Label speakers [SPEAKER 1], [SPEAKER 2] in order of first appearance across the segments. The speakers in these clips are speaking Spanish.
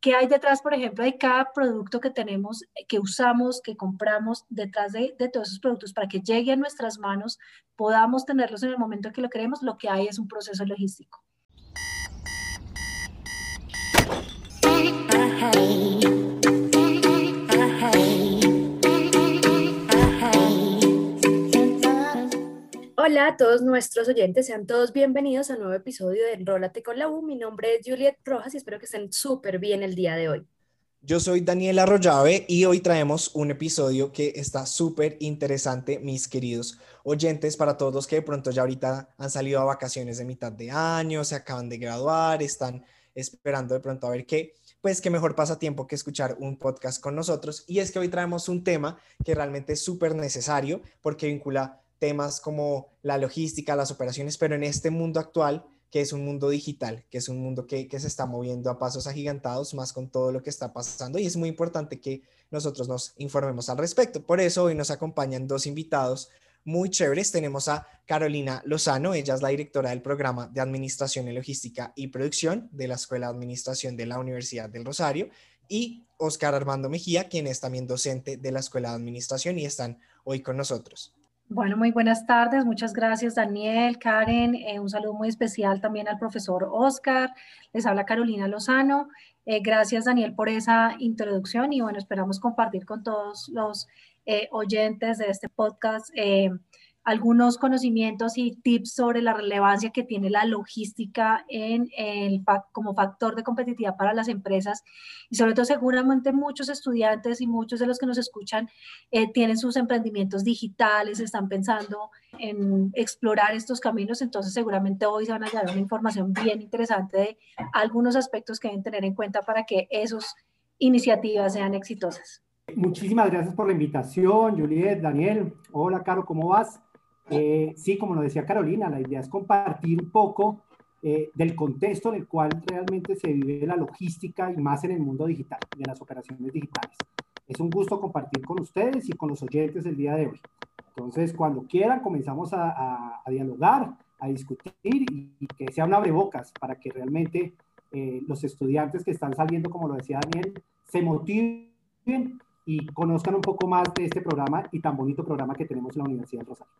[SPEAKER 1] ¿Qué hay detrás, por ejemplo, de cada producto que tenemos, que usamos, que compramos, detrás de, todos esos productos para que llegue a nuestras manos, podamos tenerlos en el momento que lo queremos? Lo que hay es un proceso logístico. Hola a todos nuestros oyentes, sean todos bienvenidos a nuevo episodio de Enrólate con la U. Mi nombre es Juliet Rojas y espero que estén súper bien el día de hoy.
[SPEAKER 2] Yo soy Daniel Arroyave y hoy traemos un episodio que está súper interesante, mis queridos oyentes, para todos los que de pronto ya ahorita han salido a vacaciones de mitad de año, se acaban de graduar, están esperando de pronto a ver qué, pues qué mejor pasatiempo que escuchar un podcast con nosotros. Y es que hoy traemos un tema que realmente es súper necesario porque vincula temas como la logística, las operaciones, pero en este mundo actual, que es un mundo digital, que es un mundo que, se está moviendo a pasos agigantados, más con todo lo que está pasando, y es muy importante que nosotros nos informemos al respecto. Por eso hoy nos acompañan dos invitados muy chéveres. Tenemos a Carolina Lozano, ella es la directora del programa de Administración en Logística y Producción de la Escuela de Administración de la Universidad del Rosario, y Oscar Armando Mejía, quien es también docente de la Escuela de Administración y están hoy con nosotros.
[SPEAKER 1] Bueno, muy buenas tardes. Muchas gracias, Daniel, Karen. Eh, un saludo muy especial también al profesor Oscar. Les habla Carolina Lozano. Eh, gracias, Daniel, por esa introducción y bueno, esperamos compartir con todos los eh, oyentes de este podcast algunos conocimientos y tips sobre la relevancia que tiene la logística en el, como factor de competitividad para las empresas y sobre todo seguramente muchos estudiantes y muchos de los que nos escuchan eh, tienen sus emprendimientos digitales, están pensando en explorar estos caminos, entonces seguramente hoy se van a dar una información bien interesante de algunos aspectos que deben tener en cuenta para que esas iniciativas sean exitosas.
[SPEAKER 3] Muchísimas gracias por la invitación, Juliet, Daniel. Hola, Caro, ¿cómo vas? Eh, sí, como lo decía Carolina, la idea es compartir un poco eh, del contexto en el cual realmente se vive la logística y más en el mundo digital, de las operaciones digitales. Es un gusto compartir con ustedes y con los oyentes el día de hoy. Entonces, cuando quieran, comenzamos a, dialogar, a discutir y, que sea un abrebocas para que realmente eh, los estudiantes que están saliendo, como lo decía Daniel, se motiven y conozcan un poco más de este programa y tan bonito programa que tenemos en la Universidad de Rosario.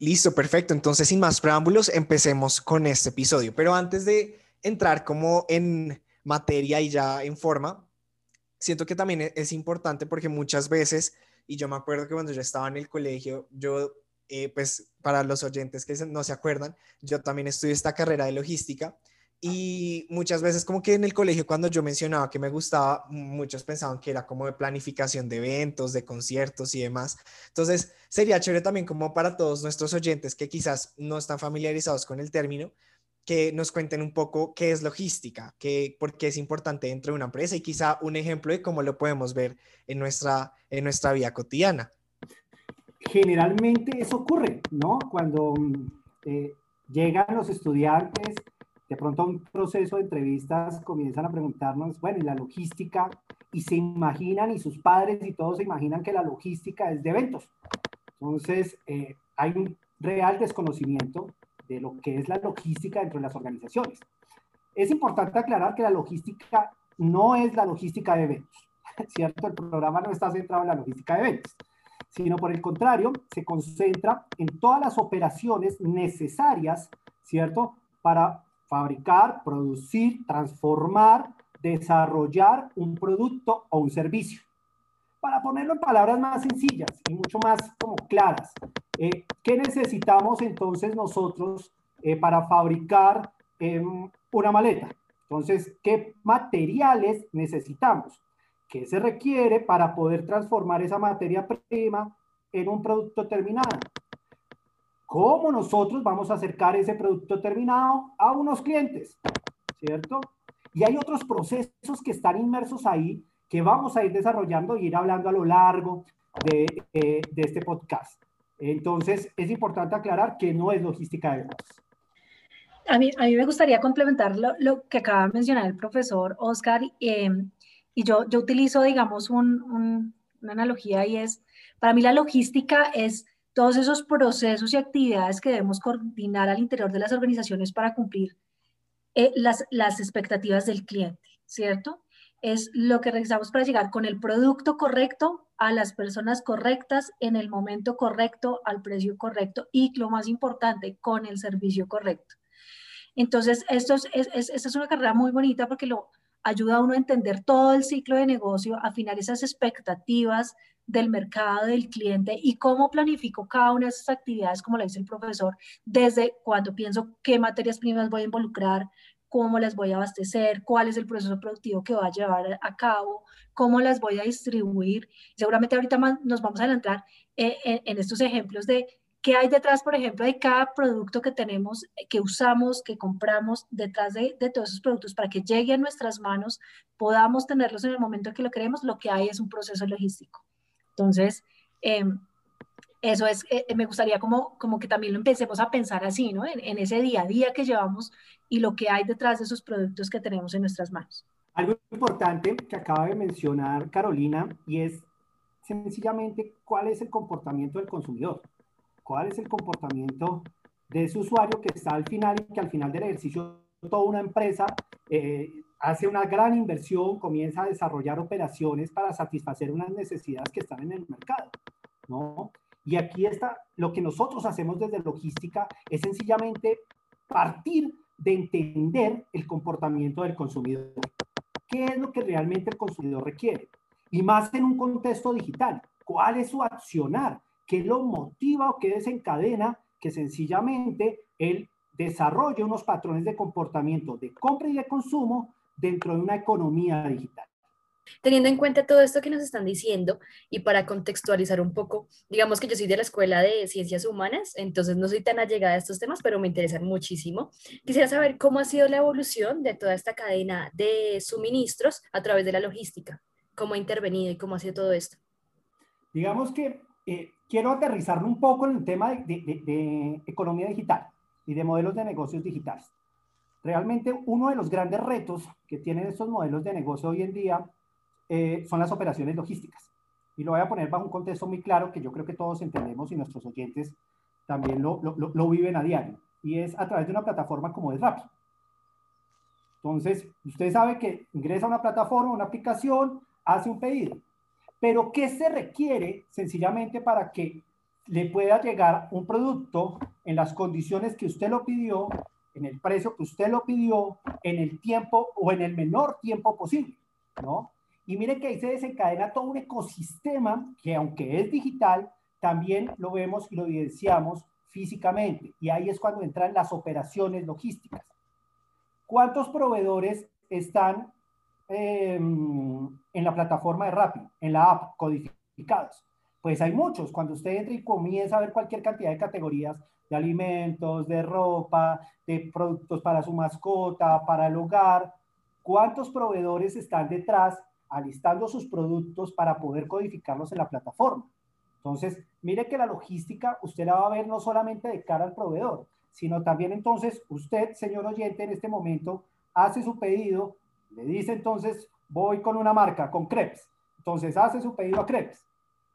[SPEAKER 2] Listo, perfecto. Entonces, sin más preámbulos, empecemos con este episodio. Pero antes de entrar como en materia y ya en forma, siento que también es importante porque muchas veces y yo me acuerdo que cuando yo estaba en el colegio, yo, eh, pues para los oyentes que no se acuerdan, yo también estudié esta carrera de logística. Y muchas veces como que en el colegio cuando yo mencionaba que me gustaba, muchos pensaban que era como de planificación de eventos, de conciertos y demás. Entonces sería chévere también como para todos nuestros oyentes que quizás no están familiarizados con el término, que nos cuenten un poco qué es logística, qué, por qué es importante dentro de una empresa y quizá un ejemplo de cómo lo podemos ver en nuestra, en nuestra vida cotidiana.
[SPEAKER 3] Generalmente eso ocurre, ¿no? Cuando eh, llegan los estudiantes, de pronto un proceso de entrevistas comienzan a preguntarnos, bueno, ¿y la logística? Y se imaginan, y sus padres y todos se imaginan que la logística es de eventos. Entonces, eh, hay un real desconocimiento de lo que es la logística dentro de las organizaciones. Es importante aclarar que la logística no es la logística de eventos, ¿cierto? El programa no está centrado en la logística de eventos, sino por el contrario, se concentra en todas las operaciones necesarias, ¿cierto? Para fabricar, producir, transformar, desarrollar un producto o un servicio. Para ponerlo en palabras más sencillas y mucho más como claras, eh, ¿qué necesitamos entonces nosotros eh, para fabricar em, una maleta? Entonces, ¿qué materiales necesitamos? ¿Qué se requiere para poder transformar esa materia prima en un producto terminado? ¿Cómo nosotros vamos a acercar ese producto terminado a unos clientes? ¿Cierto? Y hay otros procesos que están inmersos ahí que vamos a ir desarrollando y ir hablando a lo largo de, eh, de este podcast. Entonces, es importante aclarar que no es logística de eventos.
[SPEAKER 1] a mí, a mí me gustaría complementar lo, lo, que acaba de mencionar el profesor Oscar, em, y yo, yo utilizo, digamos, un, una analogía y es, para mí la logística es todos esos procesos y actividades que debemos coordinar al interior de las organizaciones para cumplir eh, las, las expectativas del cliente, ¿cierto? Es lo que realizamos para llegar con el producto correcto a las personas correctas en el momento correcto, al precio correcto y lo más importante, con el servicio correcto. Entonces, esto es, esta es una carrera muy bonita porque lo ayuda a uno a entender todo el ciclo de negocio, afinar esas expectativas del mercado, del cliente y cómo planifico cada una de esas actividades, como lo dice el profesor, desde cuando pienso qué materias primas voy a involucrar, cómo las voy a abastecer, cuál es el proceso productivo que va a llevar a cabo, cómo las voy a distribuir. Seguramente ahorita nos vamos a adelantar eh, en estos ejemplos de ¿Qué hay detrás, por ejemplo, de cada producto que tenemos, que usamos, que compramos, detrás de, todos esos productos para que llegue a nuestras manos, podamos tenerlos en el momento que lo queremos? Lo que hay es un proceso logístico. Entonces, em, eso es, eh, me gustaría como, como que también lo empecemos a pensar así, ¿no? En, en, ese día a día que llevamos y lo que hay detrás de esos productos que tenemos en nuestras manos.
[SPEAKER 3] Algo importante que acaba de mencionar Carolina y es sencillamente cuál es el comportamiento del consumidor cuál es el comportamiento de ese usuario que está al final y que al final del ejercicio toda una empresa eh, hace una gran inversión, comienza a desarrollar operaciones para satisfacer unas necesidades que están en el mercado, ¿no? Y aquí está, lo que nosotros hacemos desde logística es sencillamente partir de entender el comportamiento del consumidor. ¿Qué es lo que realmente el consumidor requiere? Y más en un contexto digital. ¿Cuál es su accionar? ¿Qué lo motiva o qué desencadena que sencillamente él desarrolle unos patrones de comportamiento de compra y de consumo dentro de una economía digital?
[SPEAKER 4] Teniendo en cuenta todo esto que nos están diciendo y para contextualizar un poco, digamos que yo soy de la Escuela de Ciencias Humanas, entonces no soy tan allegada a estos temas, pero me interesan muchísimo. Quisiera saber cómo ha sido la evolución de toda esta cadena de suministros a través de la logística, cómo ha intervenido y cómo ha sido todo esto.
[SPEAKER 3] Digamos que eh, quiero aterrizarlo un poco en el tema de, economía digital y de modelos de negocios digitales. Realmente uno de los grandes retos que tienen estos modelos de negocio hoy en día eh, son las operaciones logísticas. Y lo voy a poner bajo un contexto muy claro que yo creo que todos entendemos y nuestros oyentes también lo, lo, lo viven a diario. Y es a través de una plataforma como es Rappi. Entonces, usted sabe que ingresa a una plataforma, una aplicación, hace un pedido pero, ¿qué se requiere sencillamente para que le pueda llegar un producto en las condiciones que usted lo pidió, en el precio que usted lo pidió, en el tiempo o en el menor tiempo posible? ¿no? Y mire que ahí se desencadena todo un ecosistema que aunque es digital, también lo vemos y lo evidenciamos físicamente. Y ahí es cuando entran las operaciones logísticas. ¿Cuántos proveedores están Em, en la plataforma de Rappi, en la app, codificados? Pues hay muchos. Cuando usted entra y comienza a ver cualquier cantidad de categorías de alimentos, de ropa, de productos para su mascota, para el hogar, ¿cuántos proveedores están detrás alistando sus productos para poder codificarlos en la plataforma? Entonces, mire que la logística usted la va a ver no solamente de cara al proveedor, sino también entonces usted, señor oyente, en este momento hace su pedido, le dice entonces, voy con una marca, con Crepes. Entonces hace su pedido a Crepes,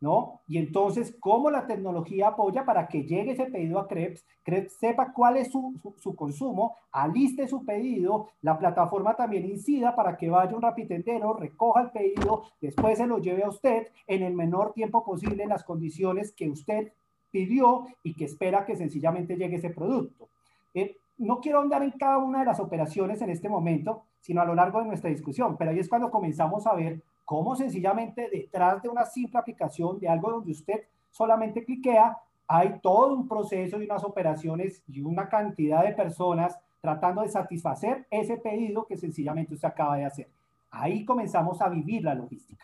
[SPEAKER 3] ¿no? Y entonces, ¿cómo la tecnología apoya para que llegue ese pedido a Crepes? Crepes sepa cuál es su, su, consumo, aliste su pedido, la plataforma también incida para que vaya un rapitendero, recoja el pedido, después se lo lleve a usted en el menor tiempo posible en las condiciones que usted pidió y que espera que sencillamente llegue ese producto. Eh, no quiero andar en cada una de las operaciones en este momento, sino a lo largo de nuestra discusión. Pero ahí es cuando comenzamos a ver cómo sencillamente detrás de una simple aplicación, de algo donde usted solamente cliquea, hay todo un proceso y unas operaciones y una cantidad de personas tratando de satisfacer ese pedido que sencillamente usted acaba de hacer. Ahí comenzamos a vivir la logística.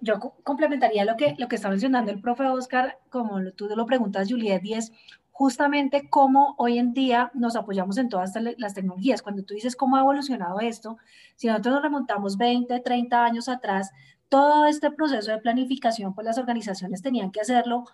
[SPEAKER 1] Yo complementaría lo que, lo que está mencionando el profe Oscar, como tú lo preguntas, Juliet, y es justamente cómo hoy en día nos apoyamos en todas las tecnologías. Cuando tú dices cómo ha evolucionado esto, si nosotros nos remontamos 20, 30 años atrás, todo este proceso de planificación, pues las organizaciones tenían que hacerlo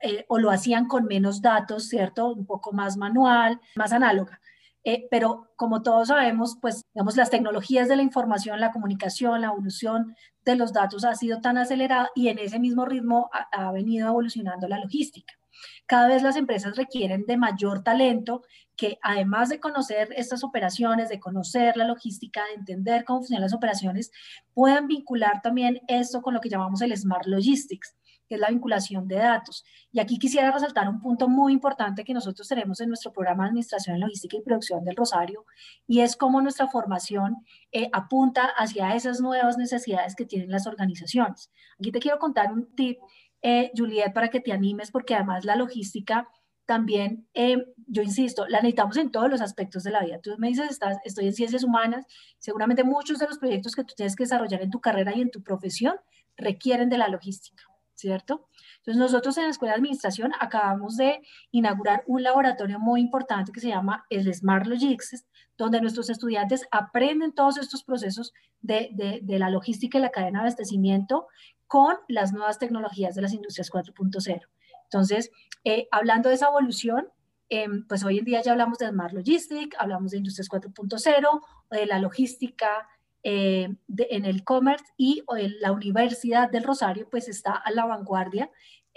[SPEAKER 1] eh, o lo hacían con menos datos, ¿cierto? Un poco más manual, más análoga. Eh, pero como todos sabemos, pues digamos, las tecnologías de la información, la comunicación, la evolución de los datos ha sido tan acelerada y en ese mismo ritmo ha, venido evolucionando la logística. Cada vez las empresas requieren de mayor talento que además de conocer estas operaciones, de conocer la logística, de entender cómo funcionan las operaciones, puedan vincular también esto con lo que llamamos el Smart Logistics, que es la vinculación de datos. Y aquí quisiera resaltar un punto muy importante que nosotros tenemos en nuestro programa de Administración Logística y Producción del Rosario, y es cómo nuestra formación eh, apunta hacia esas nuevas necesidades que tienen las organizaciones. Aquí te quiero contar un tip, eh, Juliet, para que te animes, porque además la logística también, eh, yo insisto, la necesitamos en todos los aspectos de la vida. Tú me dices, estás, estoy en ciencias humanas, seguramente muchos de los proyectos que tú tienes que desarrollar en tu carrera y en tu profesión requieren de la logística. ¿cierto? Entonces nosotros en la Escuela de Administración acabamos de inaugurar un laboratorio muy importante que se llama el Smart Logistics, donde nuestros estudiantes aprenden todos estos procesos de, de, la logística y la cadena de abastecimiento con las nuevas tecnologías de las industrias 4.0. Entonces, eh, hablando de esa evolución, em, pues hoy en día ya hablamos de Smart Logistics, hablamos de industrias 4.0, de la logística, eh, en el commerce y la Universidad del Rosario pues está a la vanguardia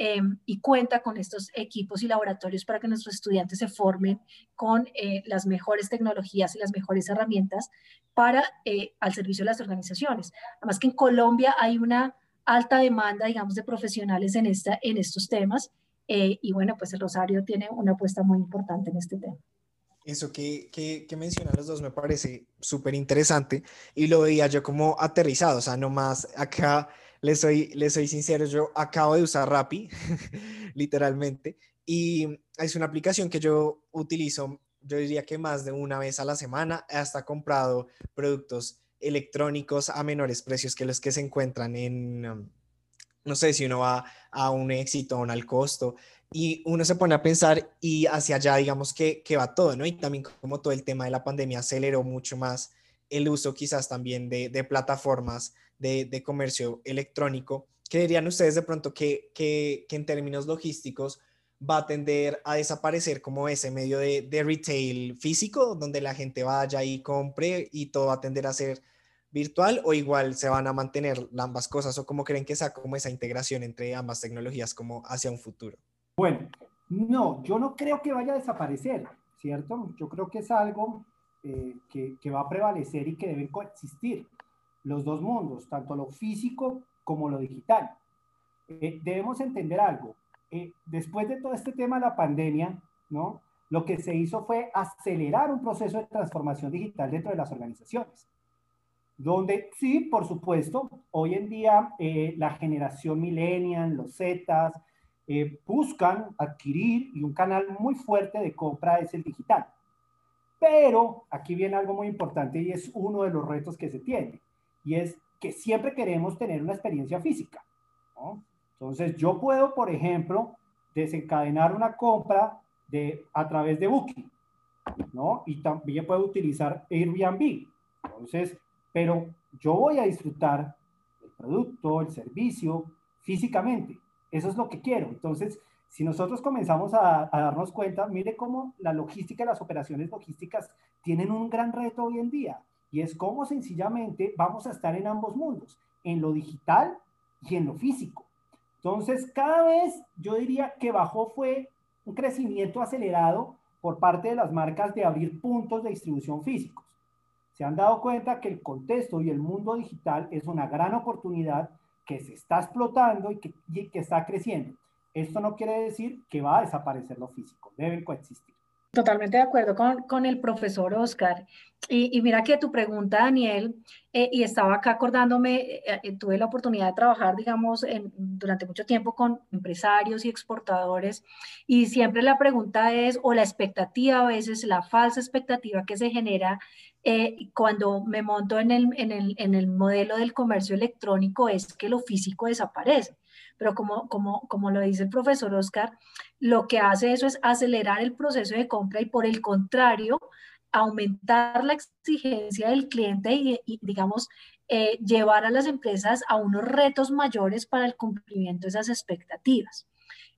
[SPEAKER 1] eh, y cuenta con estos equipos y laboratorios para que nuestros estudiantes se formen con eh, las mejores tecnologías y las mejores herramientas para al servicio de las organizaciones. Además que en Colombia hay una alta demanda, digamos, de profesionales en, esta, en estos temas y bueno, pues el Rosario tiene una apuesta muy importante en este tema.
[SPEAKER 2] Eso que, que, que, mencionan los dos me parece súper interesante y lo veía yo como aterrizado, o sea, nomás acá les soy, les soy sincero, yo acabo de usar Rappi, literalmente, y es una aplicación que yo utilizo, yo diría que más de una vez a la semana, hasta comprado productos electrónicos a menores precios que los que se encuentran en, no sé si uno va a un éxito o un al costo, y uno se pone a pensar y hacia allá, digamos que, que, va todo, ¿no? Y también como todo el tema de la pandemia aceleró mucho más el uso quizás también de, de plataformas de, comercio electrónico. ¿Qué dirían ustedes de pronto que, que, que, en términos logísticos va a tender a desaparecer como ese medio de, retail físico, donde la gente vaya y compre y todo va a tender a ser virtual o igual se van a mantener ambas cosas o cómo creen que sea como esa integración entre ambas tecnologías como hacia un futuro?
[SPEAKER 3] Bueno, no, yo no creo que vaya a desaparecer, ¿cierto? Yo creo que es algo eh, que, va a prevalecer y que deben coexistir los dos mundos, tanto lo físico como lo digital. Eh, debemos entender algo. Eh, después de todo este tema de la pandemia, ¿no? Lo que se hizo fue acelerar un proceso de transformación digital dentro de las organizaciones. Donde sí, por supuesto, hoy en día la generación millennial, los Zetas, eh, buscan adquirir y un canal muy fuerte de compra es el digital. Pero aquí viene algo muy importante y es uno de los retos que se tiene y es que siempre queremos tener una experiencia física. Entonces yo puedo, por ejemplo, desencadenar una compra de, a través de Booking, ¿no? Y también puedo utilizar Airbnb. Entonces, pero yo voy a disfrutar el producto, el servicio físicamente. Eso es lo que quiero. Entonces, si nosotros comenzamos a, darnos cuenta, mire cómo la logística y las operaciones logísticas tienen un gran reto hoy en día, y es cómo sencillamente vamos a estar en ambos mundos, en lo digital y en lo físico. Entonces, cada vez yo diría que bajó fue un crecimiento acelerado por parte de las marcas de abrir puntos de distribución físicos. Se han dado cuenta que el contexto y el mundo digital es una gran oportunidad que se está explotando y que, que está creciendo. Esto no quiere decir que va a desaparecer lo físico, deben coexistir.
[SPEAKER 1] Totalmente de acuerdo con, con el profesor Oscar. Y, y, mira que tu pregunta, Daniel, eh, y estaba acá acordándome, eh, eh, tuve la oportunidad de trabajar, digamos, durante mucho tiempo con empresarios y exportadores, y siempre la pregunta es, o la expectativa a veces, la falsa expectativa que se genera cuando me monto en el, en, el, en el modelo del comercio electrónico es que lo físico desaparece pero como, como, como lo dice el profesor Oscar, lo que hace eso es acelerar el proceso de compra y por el contrario, aumentar la exigencia del cliente y, digamos, eh, llevar a las empresas a unos retos mayores para el cumplimiento de esas expectativas.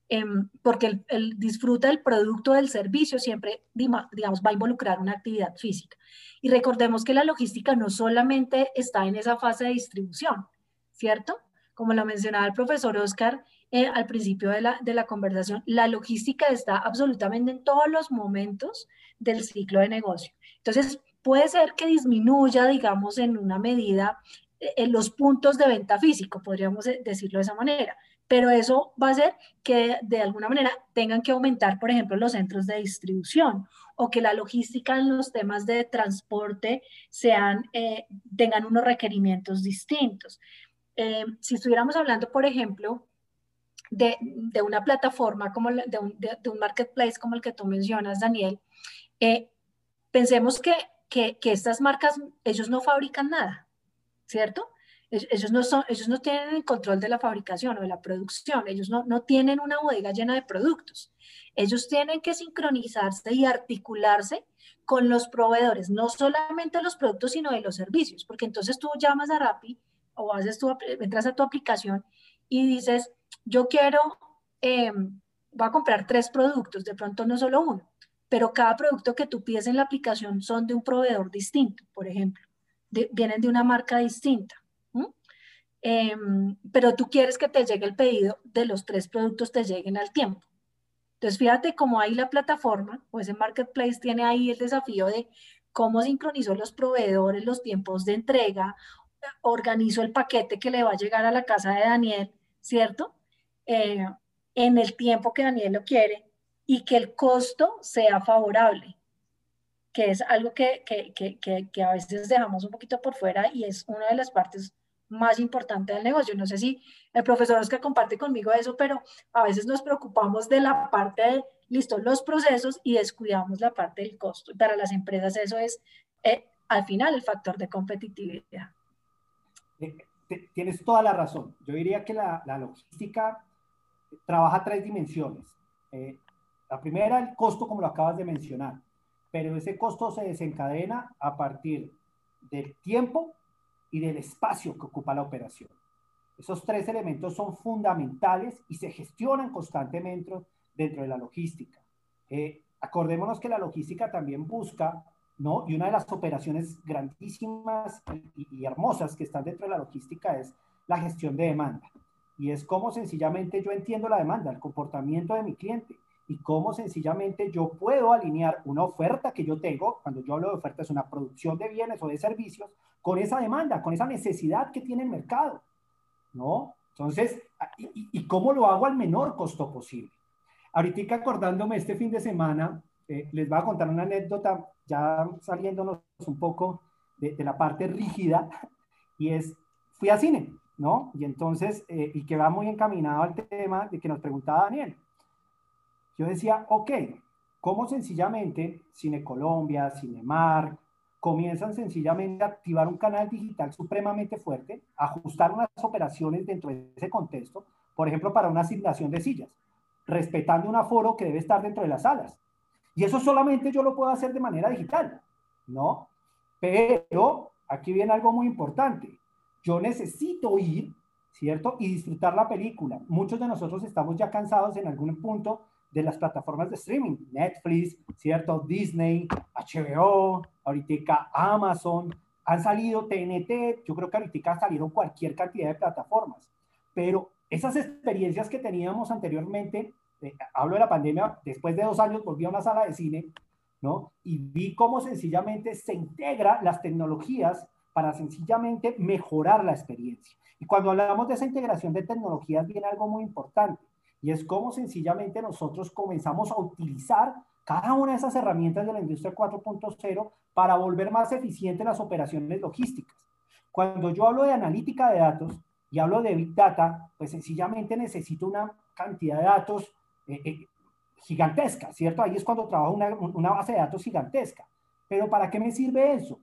[SPEAKER 1] em, porque el, disfruta del producto del servicio siempre, digamos, va a involucrar una actividad física. Y recordemos que la logística no solamente está en esa fase de distribución, ¿cierto? Como lo mencionaba el profesor Oscar eh, al principio de la, de la conversación, la logística está absolutamente en todos los momentos del ciclo de negocio. Entonces, puede ser que disminuya, digamos, en una medida eh, en los puntos de venta físico, podríamos decirlo de esa manera, pero eso va a hacer que de alguna manera tengan que aumentar, por ejemplo, los centros de distribución o que la logística en los temas de transporte sean, eh, tengan unos requerimientos distintos. Eh, si estuviéramos hablando, por ejemplo, de, de una plataforma como de un, de, un, marketplace como el que tú mencionas, Daniel, pensemos que, que, que estas marcas, ellos no fabrican nada, ¿cierto? Ellos no, son, ellos no tienen el control de la fabricación o de la producción, ellos no, no tienen una bodega llena de productos. Ellos tienen que sincronizarse y articularse con los proveedores, no solamente de los productos, sino de los servicios, porque entonces tú llamas a Rappi o haces tu, entras a tu aplicación y dices, yo quiero, eh, voy a comprar tres productos, de pronto no solo uno, pero cada producto que tú pides en la aplicación son de un proveedor distinto, por ejemplo, vienen de una marca distinta. Em, pero tú quieres que te llegue el pedido de los tres productos, te lleguen al tiempo. Entonces, fíjate cómo ahí la plataforma o ese marketplace tiene ahí el desafío de cómo sincronizó los proveedores, los tiempos de entrega, organizó el paquete que le va a llegar a la casa de Daniel, ¿cierto? Eh, en el tiempo que Daniel lo quiere y que el costo sea favorable, que es algo que, que, que, que a veces dejamos un poquito por fuera y es una de las partes más importante del negocio. No sé si el profesor Oscar comparte conmigo eso, pero a veces nos preocupamos de la parte de, listo, los procesos y descuidamos la parte del costo. Para las empresas eso es, eh, al final, el factor de competitividad.
[SPEAKER 3] Tienes toda la razón. Yo diría que la, la logística trabaja tres dimensiones. Eh, la primera, el costo, como lo acabas de mencionar, pero ese costo se desencadena a partir del tiempo y del espacio que ocupa la operación. Esos tres elementos son fundamentales y se gestionan constantemente dentro de la logística. Eh, acordémonos que la logística también busca, ¿no? Y una de las operaciones grandísimas y, y hermosas que están dentro de la logística es la gestión de demanda. Y es como sencillamente yo entiendo la demanda, el comportamiento de mi cliente y cómo sencillamente yo puedo alinear una oferta que yo tengo, cuando yo hablo de oferta es una producción de bienes o de servicios, con esa demanda, con esa necesidad que tiene el mercado, ¿no? Entonces, ¿y, cómo lo hago al menor costo posible? Ahorita acordándome este fin de semana, eh, les voy a contar una anécdota, ya saliéndonos un poco de, la parte rígida, y es, fui a cine, ¿no? Y entonces, eh, y que va muy encaminado al tema de que nos preguntaba Daniel. Yo decía, ok, ¿cómo sencillamente Cine Colombia, Cinemark, comienzan sencillamente a activar un canal digital supremamente fuerte, ajustar unas operaciones dentro de ese contexto, por ejemplo, para una asignación de sillas, respetando un aforo que debe estar dentro de las salas. Y eso solamente yo lo puedo hacer de manera digital, ¿no? Pero aquí viene algo muy importante. Yo necesito ir, ¿cierto? Y disfrutar la película. Muchos de nosotros estamos ya cansados en algún punto de las plataformas de streaming, Netflix, ¿cierto? Disney, HBO, ahorita Amazon, han salido TNT, yo creo que ahorita salieron cualquier cantidad de plataformas, pero esas experiencias que teníamos anteriormente, hablo de la pandemia, después de dos años volví a una sala de cine, ¿no? Y vi cómo sencillamente se integra las tecnologías para sencillamente mejorar la experiencia. Y cuando hablamos de esa integración de tecnologías viene algo muy importante y es como sencillamente nosotros comenzamos a utilizar cada una de esas herramientas de la industria 4.0 para volver más eficientes las operaciones logísticas. Cuando yo hablo de analítica de datos y hablo de Big Data, pues sencillamente necesito una cantidad de datos eh, eh, gigantesca, ¿cierto? Ahí es cuando trabajo una, una base de datos gigantesca. Pero ¿para qué me sirve eso?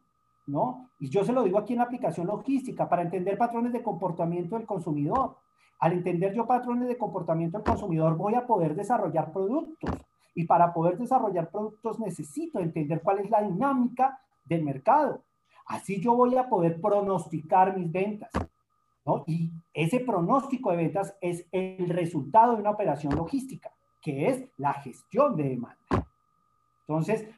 [SPEAKER 3] ¿No? Y yo se lo digo aquí en la aplicación logística, para entender patrones de comportamiento del consumidor, al entender yo patrones de comportamiento del consumidor, voy a poder desarrollar productos. Y para poder desarrollar productos necesito entender cuál es la dinámica del mercado. Así yo voy a poder pronosticar mis ventas. Y ese pronóstico de ventas es el resultado de una operación logística, que es la gestión de demanda. Entonces,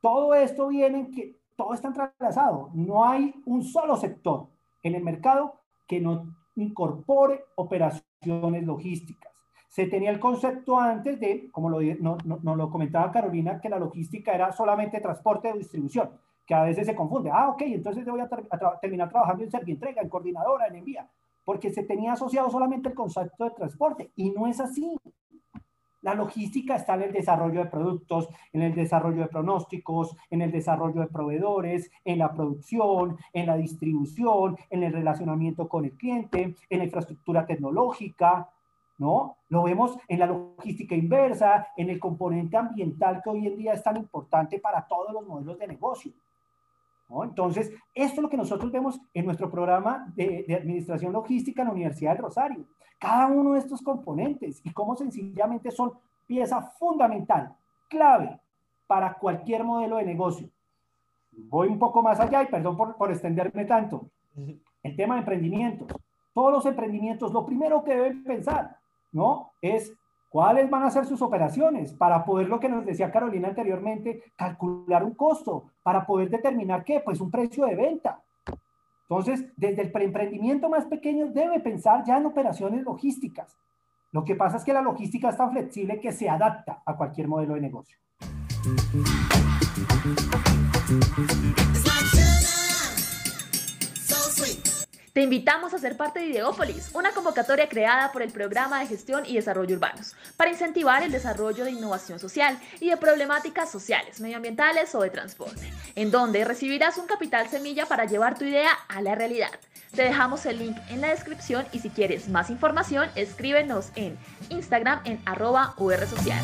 [SPEAKER 3] todo esto viene en que todo está entrelazado. No hay un solo sector en el mercado que no incorpore operaciones logísticas. Se tenía el concepto antes de, como lo, no, no, lo comentaba Carolina, que la logística era solamente transporte o distribución, que a veces se confunde. Ah, ok, entonces yo voy a, terminar trabajando en entrega, en coordinadora, en envía, porque se tenía asociado solamente el concepto de transporte y no es así. La logística está en el desarrollo de productos, en el desarrollo de pronósticos, en el desarrollo de proveedores, en la producción, en la distribución, en el relacionamiento con el cliente, en la infraestructura tecnológica, ¿no? Lo vemos en la logística inversa, en el componente ambiental que hoy en día es tan importante para todos los modelos de negocio. Entonces, esto es lo que nosotros vemos en nuestro programa de, Administración Logística en la Universidad del Rosario cada uno de estos componentes y cómo sencillamente son pieza fundamental, clave para cualquier modelo de negocio. Voy un poco más allá y perdón por, por extenderme tanto. El tema de emprendimientos. Todos los emprendimientos, lo primero que deben pensar, ¿no? Es cuáles van a ser sus operaciones para poder, lo que nos decía Carolina anteriormente, calcular un costo, para poder determinar qué, pues un precio de venta. Entonces, desde el preemprendimiento más pequeño debe pensar ya en operaciones logísticas. Lo que pasa es que la logística es tan flexible que se adapta a cualquier modelo de negocio.
[SPEAKER 5] Te invitamos a ser parte de Ideópolis, una convocatoria creada por el Programa de Gestión y Desarrollo Urbanos, para incentivar el desarrollo de innovación social y de problemáticas sociales, medioambientales o de transporte, en donde recibirás un capital semilla para llevar tu idea a la realidad. Te dejamos el link en la descripción y si quieres más información, escríbenos en Instagram en arroba UR Social.